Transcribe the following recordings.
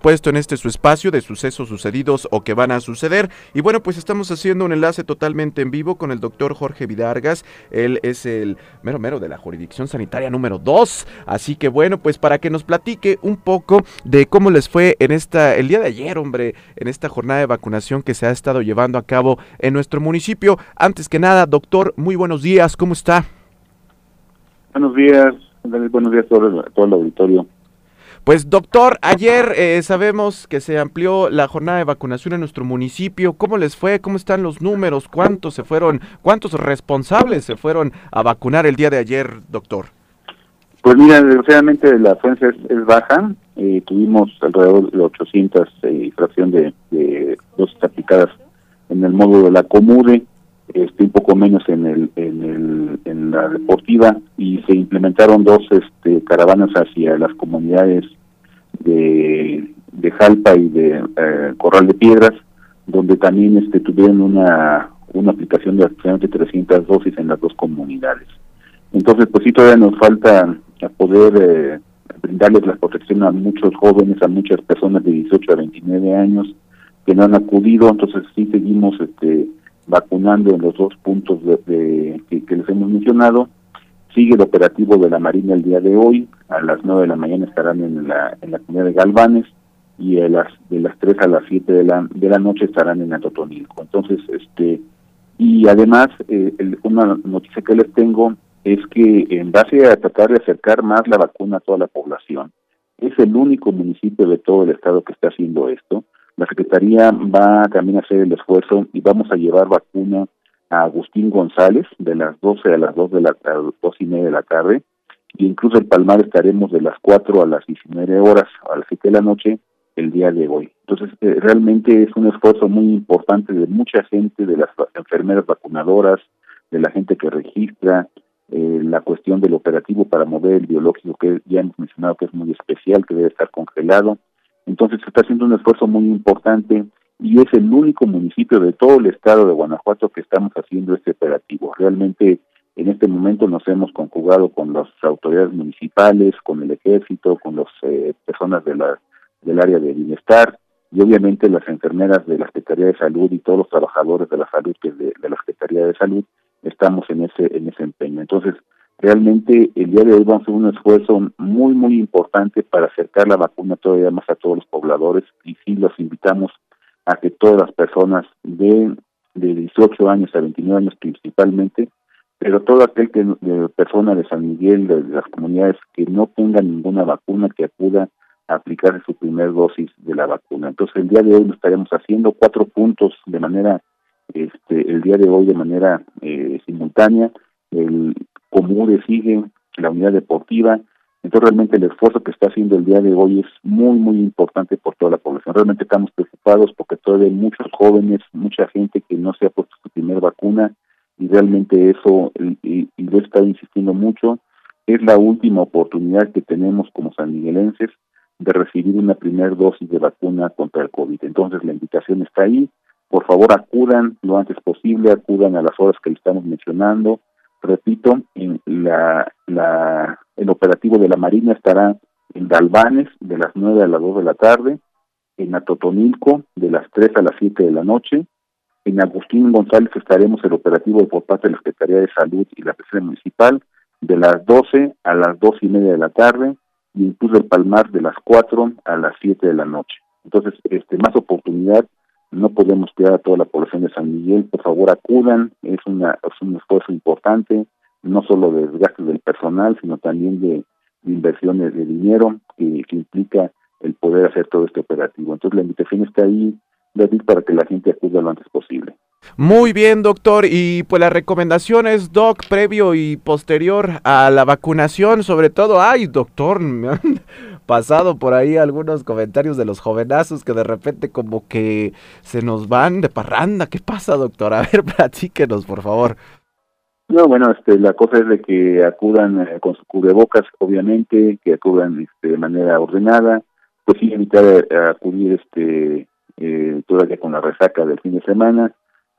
puesto en este su espacio de sucesos sucedidos o que van a suceder. Y bueno, pues estamos haciendo un enlace totalmente en vivo con el doctor Jorge Vidargas. Él es el mero mero de la jurisdicción sanitaria número 2. Así que bueno, pues para que nos platique un poco de cómo les fue en esta, el día de ayer, hombre, en esta jornada de vacunación que se ha estado llevando a cabo en nuestro municipio. Antes que nada, doctor, muy buenos días, ¿cómo está? Buenos días, buenos días a todo todo el auditorio. Pues doctor, ayer eh, sabemos que se amplió la jornada de vacunación en nuestro municipio. ¿Cómo les fue? ¿Cómo están los números? ¿Cuántos se fueron? ¿Cuántos responsables se fueron a vacunar el día de ayer, doctor? Pues mira, desgraciadamente la afluencia es, baja. Eh, tuvimos alrededor de 800 eh, fracción de, dosis aplicadas en el módulo de la Comude, este, un poco menos en el, en el en la deportiva y se implementaron dos este, caravanas hacia las comunidades de, Jalpa y de eh, Corral de Piedras, donde también este, tuvieron una, una aplicación de aproximadamente 300 dosis en las dos comunidades. Entonces, pues sí, todavía nos falta poder eh, brindarles la protección a muchos jóvenes, a muchas personas de 18 a 29 años que no han acudido, entonces sí seguimos este, vacunando en los dos puntos de, que les hemos mencionado Sigue el operativo de la Marina el día de hoy. A las 9 de la mañana estarán en la, en la comunidad de Galvanes y a las, de las 3 a las 7 de la, de la noche estarán en Atotonilco. Entonces, este, y además, eh, una noticia que les tengo es que en base a tratar de acercar más la vacuna a toda la población, es el único municipio de todo el estado que está haciendo esto. La Secretaría va también a hacer el esfuerzo y vamos a llevar vacuna a Agustín González de las 12 a las 2 de la dos y media de la tarde y incluso el Palmar estaremos de las 4 a las 19 horas a las 7 de la noche el día de hoy. Entonces, eh, realmente es un esfuerzo muy importante de mucha gente, de las enfermeras vacunadoras, de la gente que registra, eh, la cuestión del operativo para mover el biológico que ya hemos mencionado que es muy especial, que debe estar congelado. Entonces, se está haciendo un esfuerzo muy importante y es el único municipio de todo el estado de Guanajuato que estamos haciendo este operativo. Realmente en este momento nos hemos conjugado con las autoridades municipales, con el ejército, con las eh, personas de la, del área de bienestar y obviamente las enfermeras de la Secretaría de Salud y todos los trabajadores de la salud que de, de la Secretaría de Salud estamos en ese en ese empeño. Entonces, realmente el día de hoy vamos a hacer un esfuerzo muy muy importante para acercar la vacuna todavía más a todos los pobladores y sí los invitamos a que todas las personas de, de 18 años a 29 años principalmente, pero todo aquel que de persona de San Miguel, de, las comunidades que no tenga ninguna vacuna, que acuda a aplicar su primer dosis de la vacuna. Entonces el día de hoy lo estaremos haciendo cuatro puntos de manera, este, el día de hoy de manera eh, simultánea, el Comude sigue, la unidad deportiva, entonces realmente el esfuerzo que está haciendo el día de hoy es muy, muy importante por toda la población. Realmente estamos preocupados porque todavía hay muchos jóvenes, mucha gente que no se ha puesto su primera vacuna y realmente eso, y, y lo he estado insistiendo mucho, es la última oportunidad que tenemos como sanmiguelenses de recibir una primera dosis de vacuna contra el COVID. Entonces la invitación está ahí. Por favor, acudan lo antes posible, acudan a las horas que estamos mencionando. Repito, la, la el operativo de la Marina estará en Galvanes de las 9 a las 2 de la tarde, en Atotonilco de las 3 a las 7 de la noche, en Agustín González estaremos el operativo por parte de la Secretaría de Salud y la Presidencia Municipal de las 12 a las 2 y media de la tarde y incluso el Palmar de las 4 a las 7 de la noche. Entonces, este más oportunidad, no podemos cuidar a toda la población de San Miguel, por favor acudan, es, una, es un esfuerzo importante, no solo de desgaste del personal, sino también de, inversiones de dinero que, implica el poder hacer todo este operativo. Entonces la invitación está ahí, David, para que la gente acuda lo antes posible. Muy bien, doctor. Y pues la recomendación es, doc, previo y posterior a la vacunación, sobre todo, ay, doctor, me han pasado por ahí algunos comentarios de los jovenazos que de repente como que se nos van de parranda. ¿Qué pasa, doctor? A ver, platíquenos, por favor. No, bueno, este, la cosa es de que acudan eh, con su cubrebocas, obviamente, que acudan este, de manera ordenada, pues sí evitar eh, acudir este eh, todavía con la resaca del fin de semana.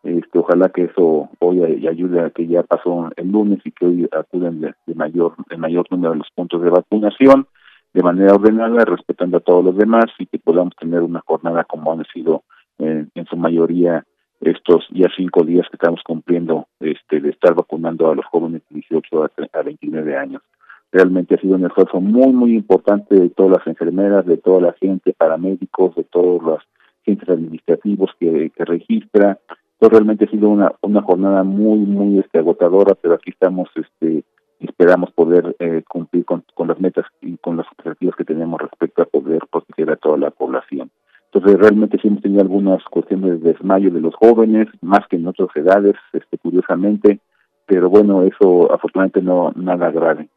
Este, ojalá que eso hoy ayude a que ya pasó el lunes y que hoy acudan de, mayor de mayor número de los puntos de vacunación. de manera ordenada, respetando a todos los demás y que podamos tener una jornada como han sido en, su mayoría estos ya cinco días que estamos cumpliendo este de estar vacunando a los jóvenes de 18 a 29 años. Realmente ha sido un esfuerzo muy, muy importante de todas las enfermeras, de toda la gente, paramédicos, de todos los agentes administrativos que, que registra. Entonces realmente ha sido una, una jornada muy, muy este, agotadora, pero aquí estamos este, esperamos poder eh, cumplir con, con, las metas y con los objetivos que tenemos respecto a poder proteger a toda la población. Realmente sí hemos tenido algunas cuestiones de desmayo de los jóvenes, más que en otras edades, este, curiosamente, pero bueno, eso afortunadamente no nada grave.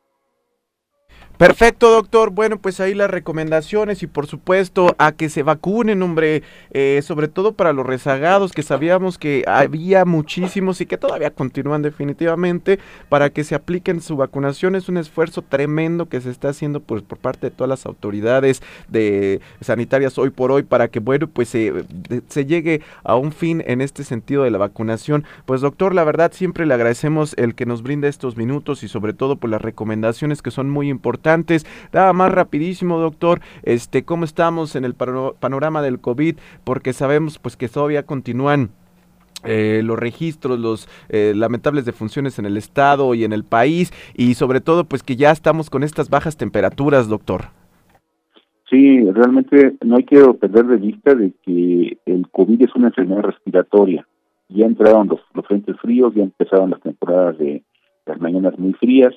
Perfecto, doctor. Bueno, pues ahí las recomendaciones y por supuesto a que se vacunen, hombre, eh, sobre todo para los rezagados que sabíamos que había muchísimos y que todavía continúan definitivamente para que se apliquen su vacunación. Es un esfuerzo tremendo que se está haciendo pues, por parte de todas las autoridades de sanitarias hoy por hoy para que, bueno, pues se, se llegue a un fin en este sentido de la vacunación. Pues doctor, la verdad siempre le agradecemos el que nos brinde estos minutos y sobre todo por las recomendaciones que son muy importantes antes. Nada más rapidísimo, doctor, este, ¿cómo estamos en el panorama del COVID? Porque sabemos pues que todavía continúan eh, los registros, los eh, lamentables defunciones en el estado y en el país y sobre todo pues que ya estamos con estas bajas temperaturas, doctor. Sí, realmente no hay que perder de vista de que el COVID es una enfermedad respiratoria. Ya entraron los, los frentes fríos, ya empezaron las temporadas de las mañanas muy frías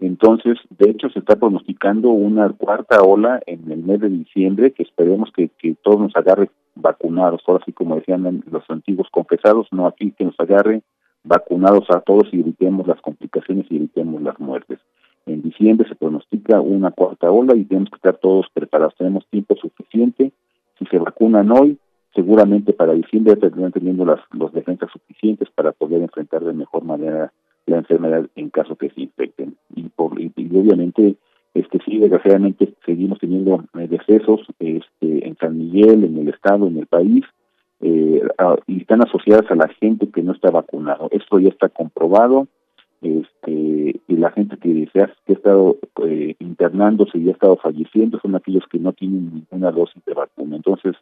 entonces, de hecho, se está pronosticando una cuarta ola en el mes de diciembre, que esperemos que, que todos nos agarre vacunados, ahora sí como decían los antiguos confesados, no aquí que nos agarre vacunados a todos y evitemos las complicaciones y evitemos las muertes. En diciembre se pronostica una cuarta ola y tenemos que estar todos preparados. Tenemos tiempo suficiente. Si se vacunan hoy, seguramente para diciembre tendrán teniendo las los defensas suficientes para poder enfrentar de mejor manera la enfermedad en caso que se infecten. Y, por, y, obviamente, este sí, desgraciadamente seguimos teniendo eh, decesos este, en San Miguel, en el estado, en el país, eh, y están asociadas a la gente que no está vacunado. Esto ya está comprobado. Este, y la gente que, se ha, que ha estado eh, internándose y ha estado falleciendo son aquellos que no tienen ninguna dosis de vacuna. Entonces,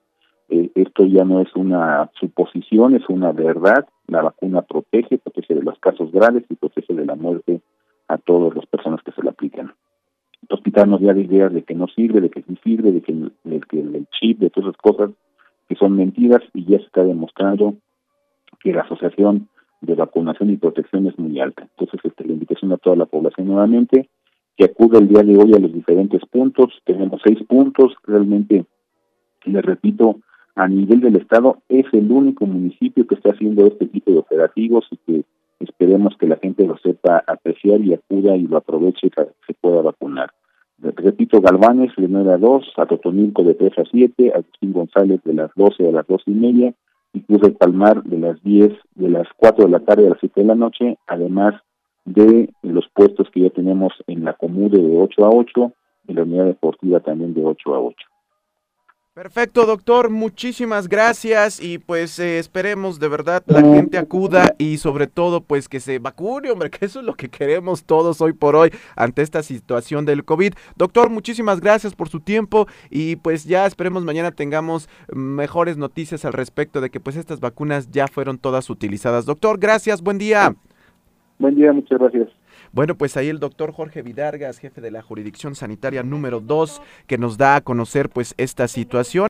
eh, esto ya no es una suposición, es una verdad. La vacuna protege, protege de los casos graves y protege de la muerte a todas las personas que se la aplican. Entonces, quitarnos ya de ideas de que no sirve, de que sí sirve, de que, de que el chip, de todas esas cosas que son mentiras y ya se está demostrando que la asociación de vacunación y protección es muy alta. Entonces, este, la invitación a toda la población nuevamente que acude el día de hoy a los diferentes puntos. Tenemos seis puntos. Realmente, les repito, a nivel del Estado es el único municipio que está haciendo este tipo de operativos y que esperemos que la gente lo sepa apreciar y acuda y lo aproveche para que se pueda vacunar. Repito, Galvanes de 9 a 2, a Totonilco de 3 a 7, Agustín González de las 12 a las 2 y media, y Cruz del Palmar de las 10, de las 4 de la tarde a las 7 de la noche, además de los puestos que ya tenemos en la Comude de 8 a 8 y la unidad deportiva también de 8 a 8. Perfecto, doctor, muchísimas gracias y pues eh, esperemos de verdad la gente acuda y sobre todo pues que se vacune, hombre, que eso es lo que queremos todos hoy por hoy ante esta situación del COVID. Doctor, muchísimas gracias por su tiempo y pues ya esperemos mañana tengamos mejores noticias al respecto de que pues estas vacunas ya fueron todas utilizadas. Doctor, gracias, buen día. Buen día, muchas gracias. Bueno, pues ahí el doctor Jorge Vidargas, jefe de la jurisdicción sanitaria número 2, que nos da a conocer pues esta situación.